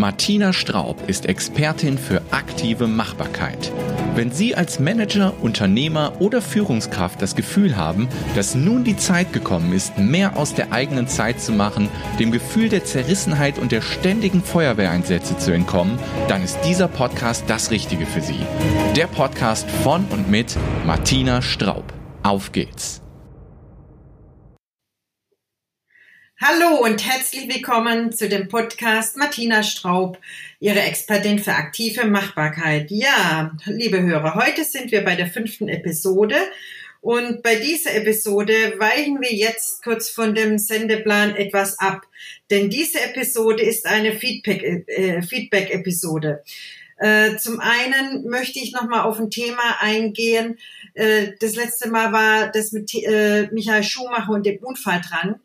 Martina Straub ist Expertin für aktive Machbarkeit. Wenn Sie als Manager, Unternehmer oder Führungskraft das Gefühl haben, dass nun die Zeit gekommen ist, mehr aus der eigenen Zeit zu machen, dem Gefühl der Zerrissenheit und der ständigen Feuerwehreinsätze zu entkommen, dann ist dieser Podcast das Richtige für Sie. Der Podcast von und mit Martina Straub. Auf geht's! Hallo und herzlich willkommen zu dem Podcast Martina Straub, Ihre Expertin für aktive Machbarkeit. Ja, liebe Hörer, heute sind wir bei der fünften Episode und bei dieser Episode weichen wir jetzt kurz von dem Sendeplan etwas ab, denn diese Episode ist eine äh, Feedback-Episode. Äh, zum einen möchte ich nochmal auf ein Thema eingehen. Äh, das letzte Mal war das mit Michael Schumacher und dem Unfall dran.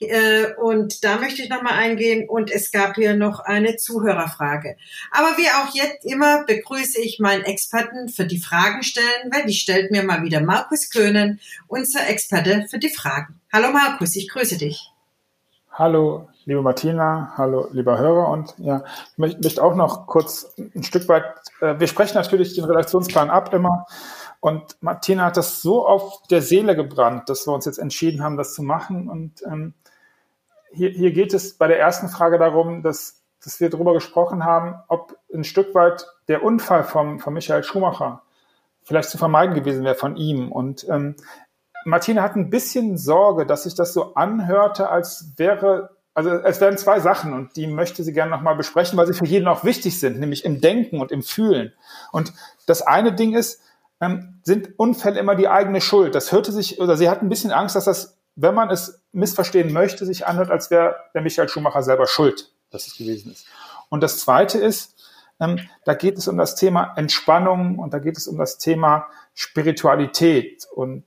Äh, und da möchte ich nochmal eingehen. Und es gab hier noch eine Zuhörerfrage. Aber wie auch jetzt immer begrüße ich meinen Experten für die Fragen stellen, weil die stellt mir mal wieder Markus Köhnen, unser Experte für die Fragen. Hallo Markus, ich grüße dich. Hallo, liebe Martina, hallo, lieber Hörer. Und ja, ich möchte auch noch kurz ein Stück weit, äh, wir sprechen natürlich den Redaktionsplan ab immer. Und Martina hat das so auf der Seele gebrannt, dass wir uns jetzt entschieden haben, das zu machen. Und ähm, hier, hier geht es bei der ersten Frage darum, dass, dass wir darüber gesprochen haben, ob ein Stück weit der Unfall vom, von Michael Schumacher vielleicht zu vermeiden gewesen wäre von ihm. Und ähm, Martina hat ein bisschen Sorge, dass sich das so anhörte, als wäre, also es wären zwei Sachen und die möchte sie gerne nochmal besprechen, weil sie für jeden auch wichtig sind, nämlich im Denken und im Fühlen. Und das eine Ding ist, ähm, sind Unfälle immer die eigene Schuld. Das hörte sich, oder sie hat ein bisschen Angst, dass das wenn man es missverstehen möchte, sich anhört, als wäre der Michael Schumacher selber schuld, dass es gewesen ist. Und das Zweite ist, ähm, da geht es um das Thema Entspannung und da geht es um das Thema Spiritualität und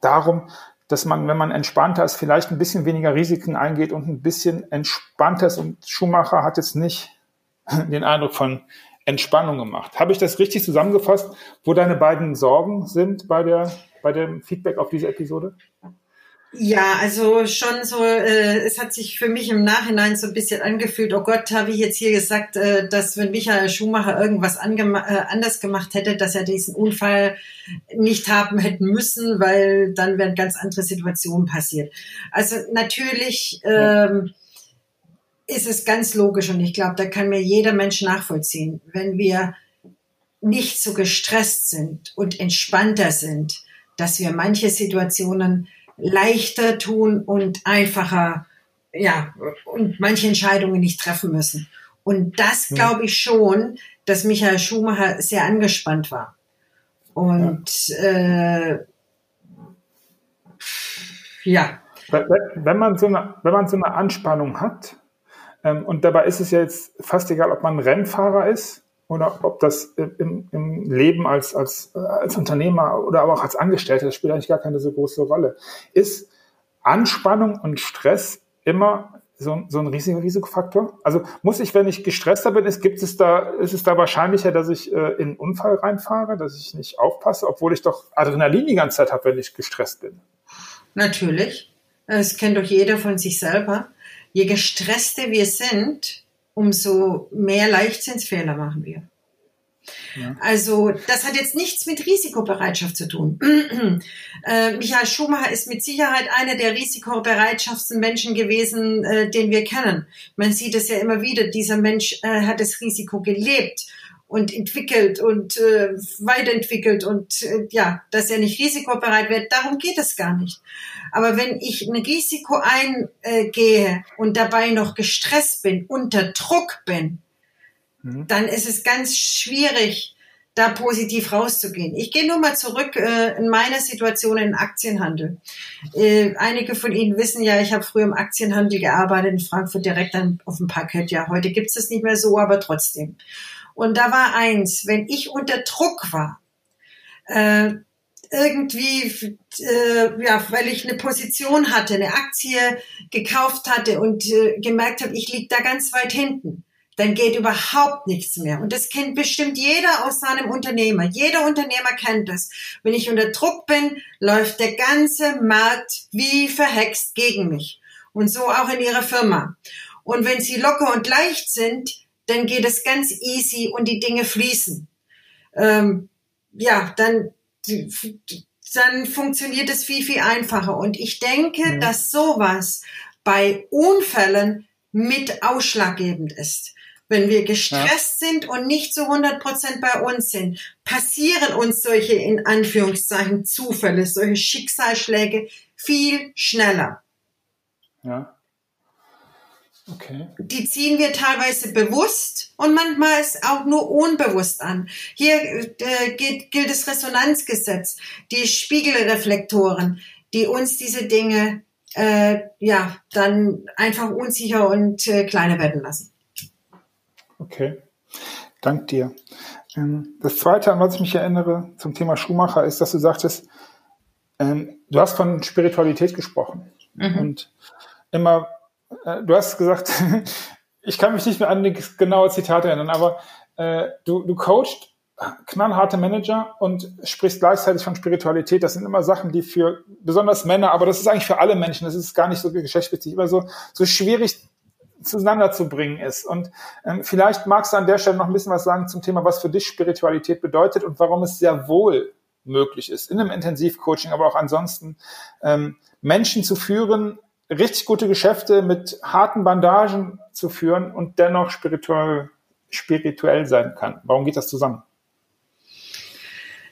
darum, dass man, wenn man entspannter ist, vielleicht ein bisschen weniger Risiken eingeht und ein bisschen entspannter ist. Und Schumacher hat jetzt nicht den Eindruck von Entspannung gemacht. Habe ich das richtig zusammengefasst, wo deine beiden Sorgen sind bei der, bei dem Feedback auf diese Episode? Ja, also schon so, äh, es hat sich für mich im Nachhinein so ein bisschen angefühlt, oh Gott, habe ich jetzt hier gesagt, äh, dass wenn Michael Schumacher irgendwas äh, anders gemacht hätte, dass er diesen Unfall nicht haben hätten müssen, weil dann wären ganz andere Situationen passiert. Also natürlich ähm, ist es ganz logisch und ich glaube, da kann mir jeder Mensch nachvollziehen, wenn wir nicht so gestresst sind und entspannter sind, dass wir manche Situationen leichter tun und einfacher, ja, und manche Entscheidungen nicht treffen müssen. Und das glaube ich schon, dass Michael Schumacher sehr angespannt war. Und ja. Äh, ja. Wenn man so eine, wenn man so eine Anspannung hat, ähm, und dabei ist es ja jetzt fast egal, ob man Rennfahrer ist oder ob das im, im Leben als, als, als Unternehmer oder aber auch als Angestellter, das spielt eigentlich gar keine so große Rolle, ist Anspannung und Stress immer so, so ein riesiger Risikofaktor? Also muss ich, wenn ich gestresster bin, ist, gibt es da, ist es da wahrscheinlicher, dass ich äh, in einen Unfall reinfahre, dass ich nicht aufpasse, obwohl ich doch Adrenalin die ganze Zeit habe, wenn ich gestresst bin? Natürlich. Das kennt doch jeder von sich selber. Je gestresster wir sind, umso mehr Leichtsinnsfehler machen wir. Ja. Also das hat jetzt nichts mit Risikobereitschaft zu tun. äh, Michael Schumacher ist mit Sicherheit einer der risikobereitschaften Menschen gewesen, äh, den wir kennen. Man sieht es ja immer wieder, dieser Mensch äh, hat das Risiko gelebt und entwickelt und äh, weiterentwickelt und äh, ja, dass er nicht risikobereit wird, darum geht es gar nicht. Aber wenn ich ein Risiko eingehe und dabei noch gestresst bin, unter Druck bin, mhm. dann ist es ganz schwierig, da positiv rauszugehen. Ich gehe nur mal zurück äh, in meiner Situation im Aktienhandel. Äh, einige von Ihnen wissen ja, ich habe früher im Aktienhandel gearbeitet in Frankfurt direkt dann auf dem Parkett. Ja, heute gibt es das nicht mehr so, aber trotzdem. Und da war eins, wenn ich unter Druck war, äh, irgendwie, äh, ja, weil ich eine Position hatte, eine Aktie gekauft hatte und äh, gemerkt habe, ich liege da ganz weit hinten, dann geht überhaupt nichts mehr. Und das kennt bestimmt jeder aus seinem Unternehmer. Jeder Unternehmer kennt das. Wenn ich unter Druck bin, läuft der ganze Markt wie verhext gegen mich. Und so auch in ihrer Firma. Und wenn sie locker und leicht sind, dann geht es ganz easy und die Dinge fließen. Ähm, ja, dann, dann funktioniert es viel, viel einfacher. Und ich denke, mhm. dass sowas bei Unfällen mit ausschlaggebend ist. Wenn wir gestresst ja. sind und nicht zu 100 Prozent bei uns sind, passieren uns solche in Anführungszeichen Zufälle, solche Schicksalsschläge viel schneller. Ja. Okay. Die ziehen wir teilweise bewusst und manchmal ist auch nur unbewusst an. Hier äh, gilt, gilt das Resonanzgesetz, die Spiegelreflektoren, die uns diese Dinge äh, ja dann einfach unsicher und äh, kleiner werden lassen. Okay, dank dir. Ähm, das Zweite, an was ich mich erinnere zum Thema Schuhmacher, ist, dass du sagtest, ähm, du hast von Spiritualität gesprochen. Mhm. Und immer, äh, du hast gesagt, ich kann mich nicht mehr an die genaue Zitate erinnern, aber äh, du, du coachst knallharte Manager und sprichst gleichzeitig von Spiritualität. Das sind immer Sachen, die für besonders Männer, aber das ist eigentlich für alle Menschen, das ist gar nicht so geschlechtsspezifisch, immer so, so schwierig zueinander zu bringen ist. Und ähm, vielleicht magst du an der Stelle noch ein bisschen was sagen zum Thema, was für dich Spiritualität bedeutet und warum es sehr wohl möglich ist, in einem Intensivcoaching, aber auch ansonsten ähm, Menschen zu führen, richtig gute Geschäfte mit harten Bandagen zu führen und dennoch spirituell, spirituell sein kann. Warum geht das zusammen?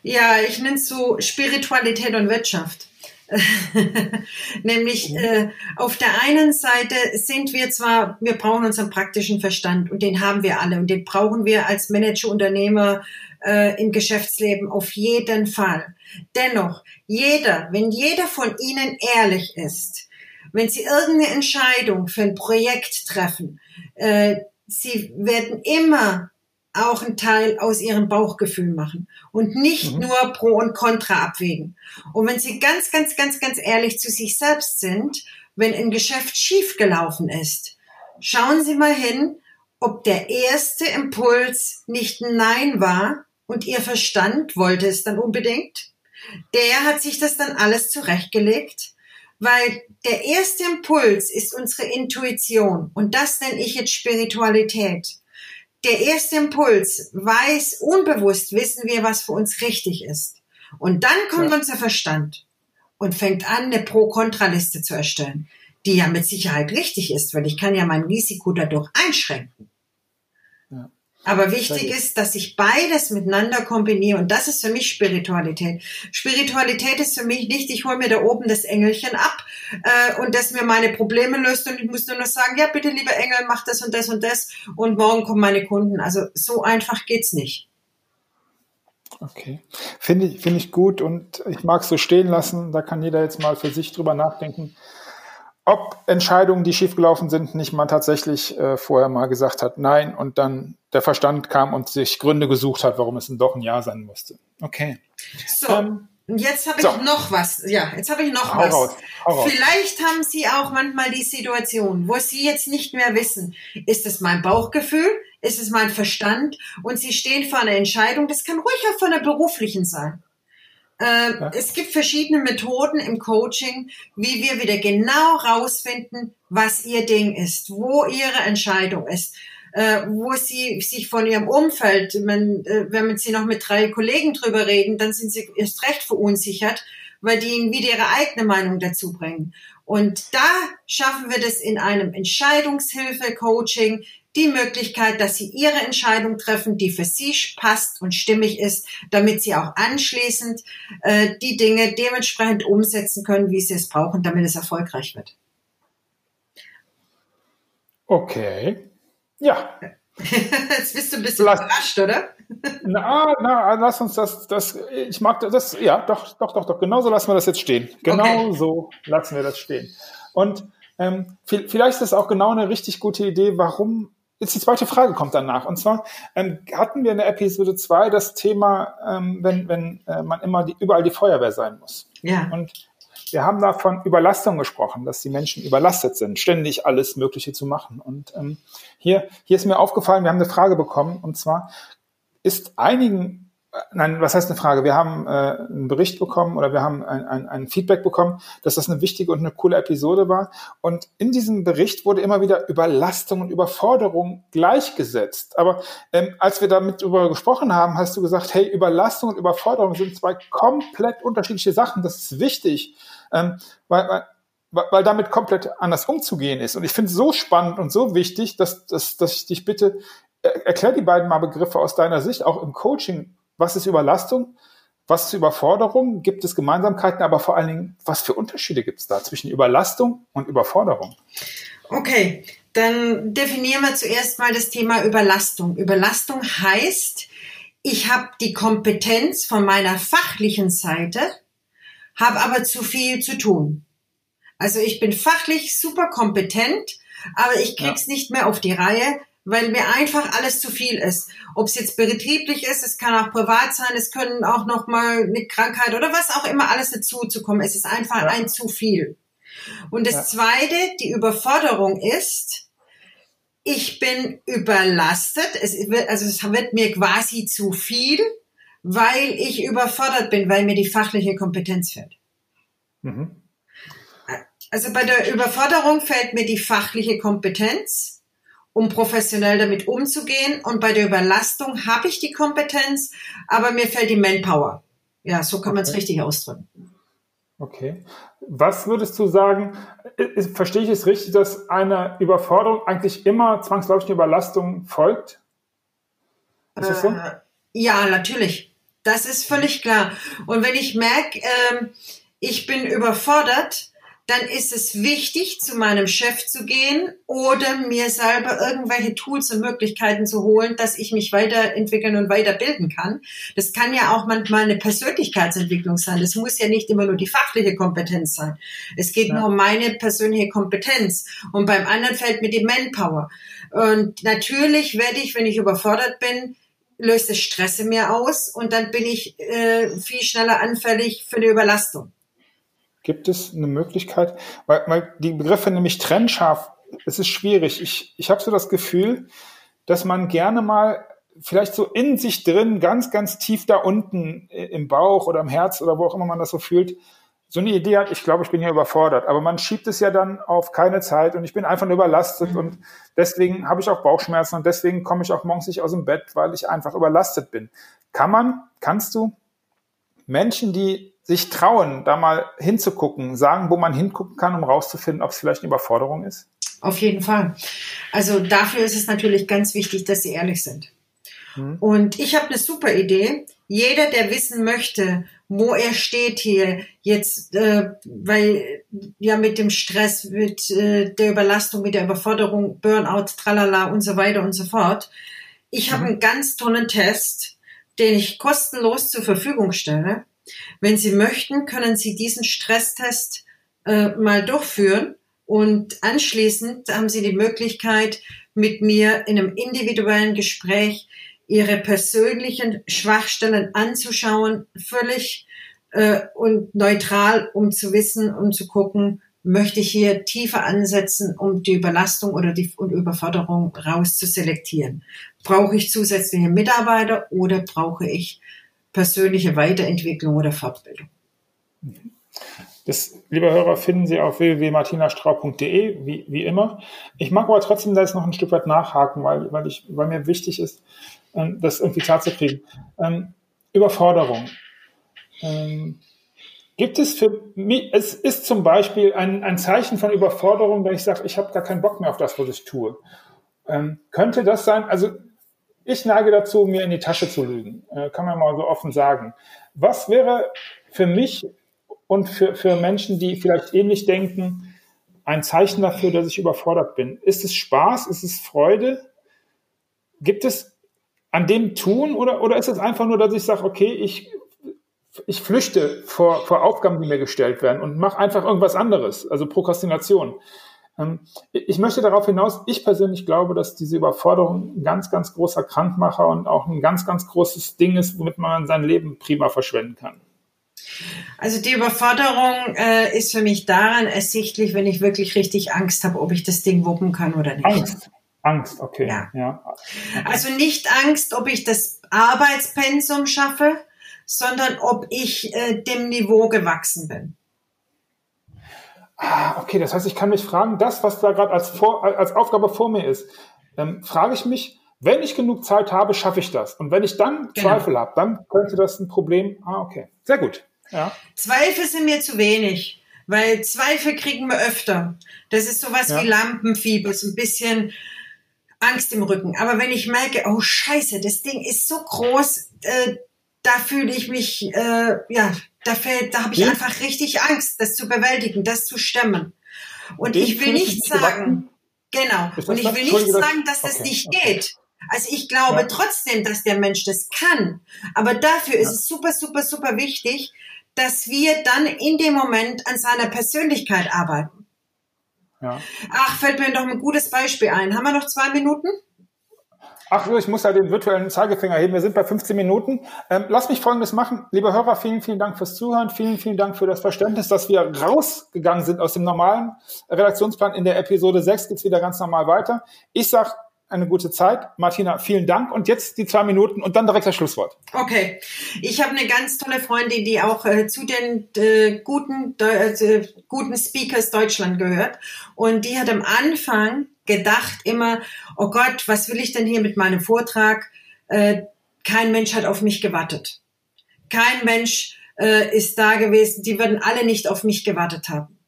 Ja, ich nenne es so Spiritualität und Wirtschaft. Nämlich mhm. äh, auf der einen Seite sind wir zwar, wir brauchen unseren praktischen Verstand und den haben wir alle und den brauchen wir als Manager, Unternehmer äh, im Geschäftsleben auf jeden Fall. Dennoch, jeder, wenn jeder von Ihnen ehrlich ist, wenn Sie irgendeine Entscheidung für ein Projekt treffen, äh, Sie werden immer auch einen Teil aus ihrem Bauchgefühl machen und nicht mhm. nur Pro und Contra abwägen. Und wenn sie ganz, ganz, ganz, ganz ehrlich zu sich selbst sind, wenn ein Geschäft schiefgelaufen ist, schauen Sie mal hin, ob der erste Impuls nicht Nein war und Ihr Verstand wollte es dann unbedingt. Der hat sich das dann alles zurechtgelegt, weil der erste Impuls ist unsere Intuition und das nenne ich jetzt Spiritualität der erste Impuls weiß, unbewusst wissen wir, was für uns richtig ist. Und dann kommt ja. unser Verstand und fängt an, eine Pro-Kontra-Liste zu erstellen, die ja mit Sicherheit richtig ist, weil ich kann ja mein Risiko dadurch einschränken. Aber wichtig ist, dass ich beides miteinander kombiniere und das ist für mich Spiritualität. Spiritualität ist für mich nicht, ich hole mir da oben das Engelchen ab äh, und das mir meine Probleme löst und ich muss nur noch sagen, ja bitte lieber Engel, mach das und das und das und morgen kommen meine Kunden. Also so einfach geht's nicht. Okay, finde ich, finde ich gut und ich mag es so stehen lassen. Da kann jeder jetzt mal für sich drüber nachdenken ob Entscheidungen, die schiefgelaufen sind, nicht man tatsächlich äh, vorher mal gesagt hat, nein, und dann der Verstand kam und sich Gründe gesucht hat, warum es denn doch ein Ja sein musste. Okay. So. Ähm, Jetzt habe ich so. noch was. Ja, jetzt habe ich noch Hau was. Raus. Raus. Vielleicht haben Sie auch manchmal die Situation, wo Sie jetzt nicht mehr wissen, ist es mein Bauchgefühl, ist es mein Verstand und Sie stehen vor einer Entscheidung. Das kann ruhig auch von der beruflichen sein. Äh, ja. Es gibt verschiedene Methoden im Coaching, wie wir wieder genau rausfinden, was ihr Ding ist, wo ihre Entscheidung ist, äh, wo sie sich von ihrem Umfeld, man, äh, wenn man sie noch mit drei Kollegen drüber reden, dann sind sie erst recht verunsichert, weil die ihnen wieder ihre eigene Meinung dazu bringen. Und da schaffen wir das in einem Entscheidungshilfe-Coaching, die Möglichkeit, dass Sie Ihre Entscheidung treffen, die für Sie passt und stimmig ist, damit Sie auch anschließend äh, die Dinge dementsprechend umsetzen können, wie Sie es brauchen, damit es erfolgreich wird. Okay. Ja. Jetzt bist du ein bisschen lass, überrascht, oder? Na, na, lass uns das, das, ich mag das, ja, doch, doch, doch, doch, genauso lassen wir das jetzt stehen. Genau okay. so lassen wir das stehen. Und ähm, vielleicht ist das auch genau eine richtig gute Idee, warum Jetzt die zweite Frage kommt danach. Und zwar ähm, hatten wir in der Episode 2 das Thema, ähm, wenn, wenn äh, man immer die, überall die Feuerwehr sein muss. Ja. Und wir haben da von Überlastung gesprochen, dass die Menschen überlastet sind, ständig alles Mögliche zu machen. Und ähm, hier, hier ist mir aufgefallen, wir haben eine Frage bekommen, und zwar ist einigen nein, was heißt eine Frage? Wir haben äh, einen Bericht bekommen oder wir haben ein, ein, ein Feedback bekommen, dass das eine wichtige und eine coole Episode war. Und in diesem Bericht wurde immer wieder Überlastung und Überforderung gleichgesetzt. Aber ähm, als wir damit darüber gesprochen haben, hast du gesagt, hey, Überlastung und Überforderung sind zwei komplett unterschiedliche Sachen. Das ist wichtig, ähm, weil, weil weil damit komplett anders umzugehen ist. Und ich finde es so spannend und so wichtig, dass, dass, dass ich dich bitte, äh, erklär die beiden mal Begriffe aus deiner Sicht, auch im Coaching was ist Überlastung? Was ist Überforderung? Gibt es Gemeinsamkeiten, aber vor allen Dingen, was für Unterschiede gibt es da zwischen Überlastung und Überforderung? Okay, dann definieren wir zuerst mal das Thema Überlastung. Überlastung heißt, ich habe die Kompetenz von meiner fachlichen Seite, habe aber zu viel zu tun. Also ich bin fachlich super kompetent, aber ich krieg's ja. nicht mehr auf die Reihe, weil mir einfach alles zu viel ist. Ob es jetzt betrieblich ist, es kann auch privat sein, es können auch noch mal eine Krankheit oder was auch immer alles dazu zu kommen. Es ist einfach ja. ein zu viel. Und das ja. zweite, die Überforderung ist, ich bin überlastet, es wird, also es wird mir quasi zu viel, weil ich überfordert bin, weil mir die fachliche Kompetenz fehlt. Mhm. Also bei der Überforderung fällt mir die fachliche Kompetenz um professionell damit umzugehen. Und bei der Überlastung habe ich die Kompetenz, aber mir fällt die Manpower. Ja, so kann man es richtig ausdrücken. Okay. Was würdest du sagen, verstehe ich es richtig, dass eine Überforderung eigentlich immer zwangsläufig eine Überlastung folgt? Ist das so? Äh, ja, natürlich. Das ist völlig klar. Und wenn ich merke, äh, ich bin überfordert, dann ist es wichtig, zu meinem Chef zu gehen oder mir selber irgendwelche Tools und Möglichkeiten zu holen, dass ich mich weiterentwickeln und weiterbilden kann. Das kann ja auch manchmal eine Persönlichkeitsentwicklung sein. Das muss ja nicht immer nur die fachliche Kompetenz sein. Es geht ja. nur um meine persönliche Kompetenz. Und beim anderen fällt mir die Manpower. Und natürlich werde ich, wenn ich überfordert bin, löst es Stress in mir aus und dann bin ich äh, viel schneller anfällig für eine Überlastung. Gibt es eine Möglichkeit? Weil, weil die Begriffe nämlich trennscharf, es ist schwierig. Ich, ich habe so das Gefühl, dass man gerne mal vielleicht so in sich drin, ganz, ganz tief da unten im Bauch oder im Herz oder wo auch immer man das so fühlt, so eine Idee hat, ich glaube, ich bin hier überfordert. Aber man schiebt es ja dann auf keine Zeit und ich bin einfach nur überlastet mhm. und deswegen habe ich auch Bauchschmerzen und deswegen komme ich auch morgens nicht aus dem Bett, weil ich einfach überlastet bin. Kann man, kannst du Menschen, die sich trauen, da mal hinzugucken, sagen, wo man hingucken kann, um rauszufinden, ob es vielleicht eine Überforderung ist? Auf jeden Fall. Also dafür ist es natürlich ganz wichtig, dass sie ehrlich sind. Hm. Und ich habe eine super Idee. Jeder, der wissen möchte, wo er steht hier jetzt, äh, weil ja mit dem Stress, mit äh, der Überlastung, mit der Überforderung, Burnout, tralala und so weiter und so fort. Ich habe mhm. einen ganz tollen Test, den ich kostenlos zur Verfügung stelle. Wenn Sie möchten, können Sie diesen Stresstest äh, mal durchführen und anschließend haben Sie die Möglichkeit, mit mir in einem individuellen Gespräch Ihre persönlichen Schwachstellen anzuschauen, völlig äh, und neutral, um zu wissen, um zu gucken, möchte ich hier tiefer ansetzen, um die Überlastung oder die Überforderung rauszuselektieren. Brauche ich zusätzliche Mitarbeiter oder brauche ich persönliche Weiterentwicklung oder Fortbildung. Das, liebe Hörer, finden Sie auf www.martinastraub.de, wie, wie immer. Ich mag aber trotzdem da jetzt noch ein Stück weit nachhaken, weil, weil, ich, weil mir wichtig ist, ähm, das irgendwie klar zu kriegen. Ähm, Überforderung. Ähm, gibt es für mich, es ist zum Beispiel ein, ein Zeichen von Überforderung, wenn ich sage, ich habe gar keinen Bock mehr auf das, was ich tue. Ähm, könnte das sein, also ich neige dazu, mir in die Tasche zu lügen, äh, kann man mal so offen sagen. Was wäre für mich und für, für Menschen, die vielleicht ähnlich denken, ein Zeichen dafür, dass ich überfordert bin? Ist es Spaß? Ist es Freude? Gibt es an dem Tun oder, oder ist es einfach nur, dass ich sage, okay, ich, ich flüchte vor, vor Aufgaben, die mir gestellt werden und mache einfach irgendwas anderes, also Prokrastination? Ähm, ich möchte darauf hinaus, ich persönlich glaube, dass diese Überforderung ein ganz, ganz großer Krankmacher und auch ein ganz, ganz großes Ding ist, womit man sein Leben prima verschwenden kann. Also die Überforderung äh, ist für mich daran ersichtlich, wenn ich wirklich richtig Angst habe, ob ich das Ding wuppen kann oder nicht. Angst. Angst, okay. Ja. ja. Okay. Also nicht Angst, ob ich das Arbeitspensum schaffe, sondern ob ich äh, dem Niveau gewachsen bin. Ah, okay, das heißt, ich kann mich fragen, das, was da gerade als, als Aufgabe vor mir ist, ähm, frage ich mich, wenn ich genug Zeit habe, schaffe ich das. Und wenn ich dann genau. Zweifel habe, dann könnte das ein Problem. Ah, okay. Sehr gut. Ja. Zweifel sind mir zu wenig, weil Zweifel kriegen wir öfter. Das ist sowas ja. wie Lampenfieber, so ein bisschen Angst im Rücken. Aber wenn ich merke, oh Scheiße, das Ding ist so groß, äh, da fühle ich mich, äh, ja, da, fällt, da habe ich ja. einfach richtig Angst, das zu bewältigen, das zu stemmen. Und ich will nicht sagen, genau, und ich will nicht sagen, dass das okay. nicht geht. Also ich glaube ja. trotzdem, dass der Mensch das kann. Aber dafür ja. ist es super, super, super wichtig, dass wir dann in dem Moment an seiner Persönlichkeit arbeiten. Ja. Ach, fällt mir doch ein gutes Beispiel ein. Haben wir noch zwei Minuten? Ach, ich muss ja den virtuellen Zeigefinger heben. Wir sind bei 15 Minuten. Ähm, lass mich Folgendes machen. Liebe Hörer, vielen, vielen Dank fürs Zuhören. Vielen, vielen Dank für das Verständnis, dass wir rausgegangen sind aus dem normalen Redaktionsplan. In der Episode 6 geht's wieder ganz normal weiter. Ich sag eine gute Zeit. Martina, vielen Dank. Und jetzt die zwei Minuten und dann direkt das Schlusswort. Okay. Ich habe eine ganz tolle Freundin, die auch äh, zu den äh, guten, äh, guten Speakers Deutschland gehört. Und die hat am Anfang gedacht immer, oh Gott, was will ich denn hier mit meinem Vortrag? Äh, kein Mensch hat auf mich gewartet. Kein Mensch äh, ist da gewesen. Die würden alle nicht auf mich gewartet haben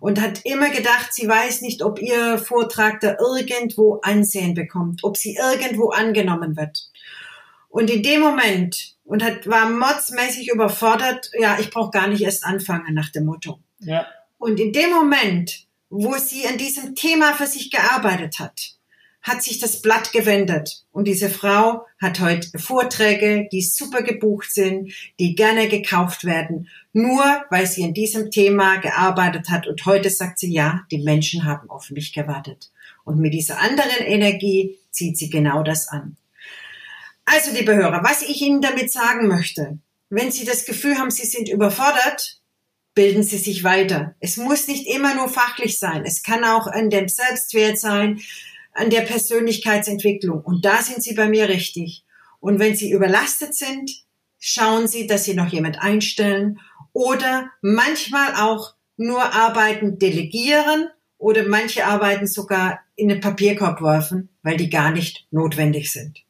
und hat immer gedacht, sie weiß nicht, ob ihr Vortrag da irgendwo Ansehen bekommt, ob sie irgendwo angenommen wird. Und in dem Moment und hat war modsmäßig überfordert, ja, ich brauche gar nicht erst anfangen nach dem Motto. Ja. Und in dem Moment, wo sie an diesem Thema für sich gearbeitet hat, hat sich das Blatt gewendet. Und diese Frau hat heute Vorträge, die super gebucht sind, die gerne gekauft werden, nur weil sie in diesem Thema gearbeitet hat. Und heute sagt sie, ja, die Menschen haben auf mich gewartet. Und mit dieser anderen Energie zieht sie genau das an. Also, liebe Hörer, was ich Ihnen damit sagen möchte, wenn Sie das Gefühl haben, Sie sind überfordert, bilden Sie sich weiter. Es muss nicht immer nur fachlich sein. Es kann auch an dem Selbstwert sein, an der Persönlichkeitsentwicklung. Und da sind Sie bei mir richtig. Und wenn Sie überlastet sind, schauen Sie, dass Sie noch jemand einstellen oder manchmal auch nur Arbeiten delegieren oder manche Arbeiten sogar in den Papierkorb werfen, weil die gar nicht notwendig sind.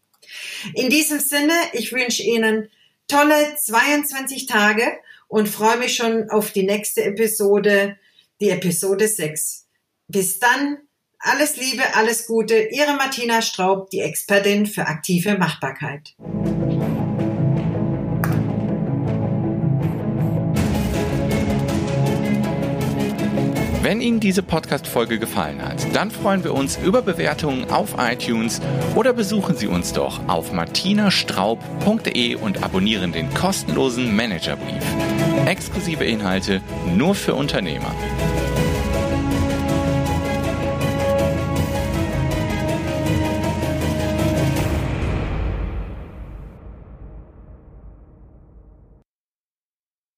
In diesem Sinne, ich wünsche Ihnen tolle 22 Tage und freue mich schon auf die nächste Episode, die Episode 6. Bis dann, alles Liebe, alles Gute, Ihre Martina Straub, die Expertin für aktive Machbarkeit. Wenn Ihnen diese Podcast-Folge gefallen hat, dann freuen wir uns über Bewertungen auf iTunes oder besuchen Sie uns doch auf martinastraub.de und abonnieren den kostenlosen Managerbrief. Exklusive Inhalte nur für Unternehmer.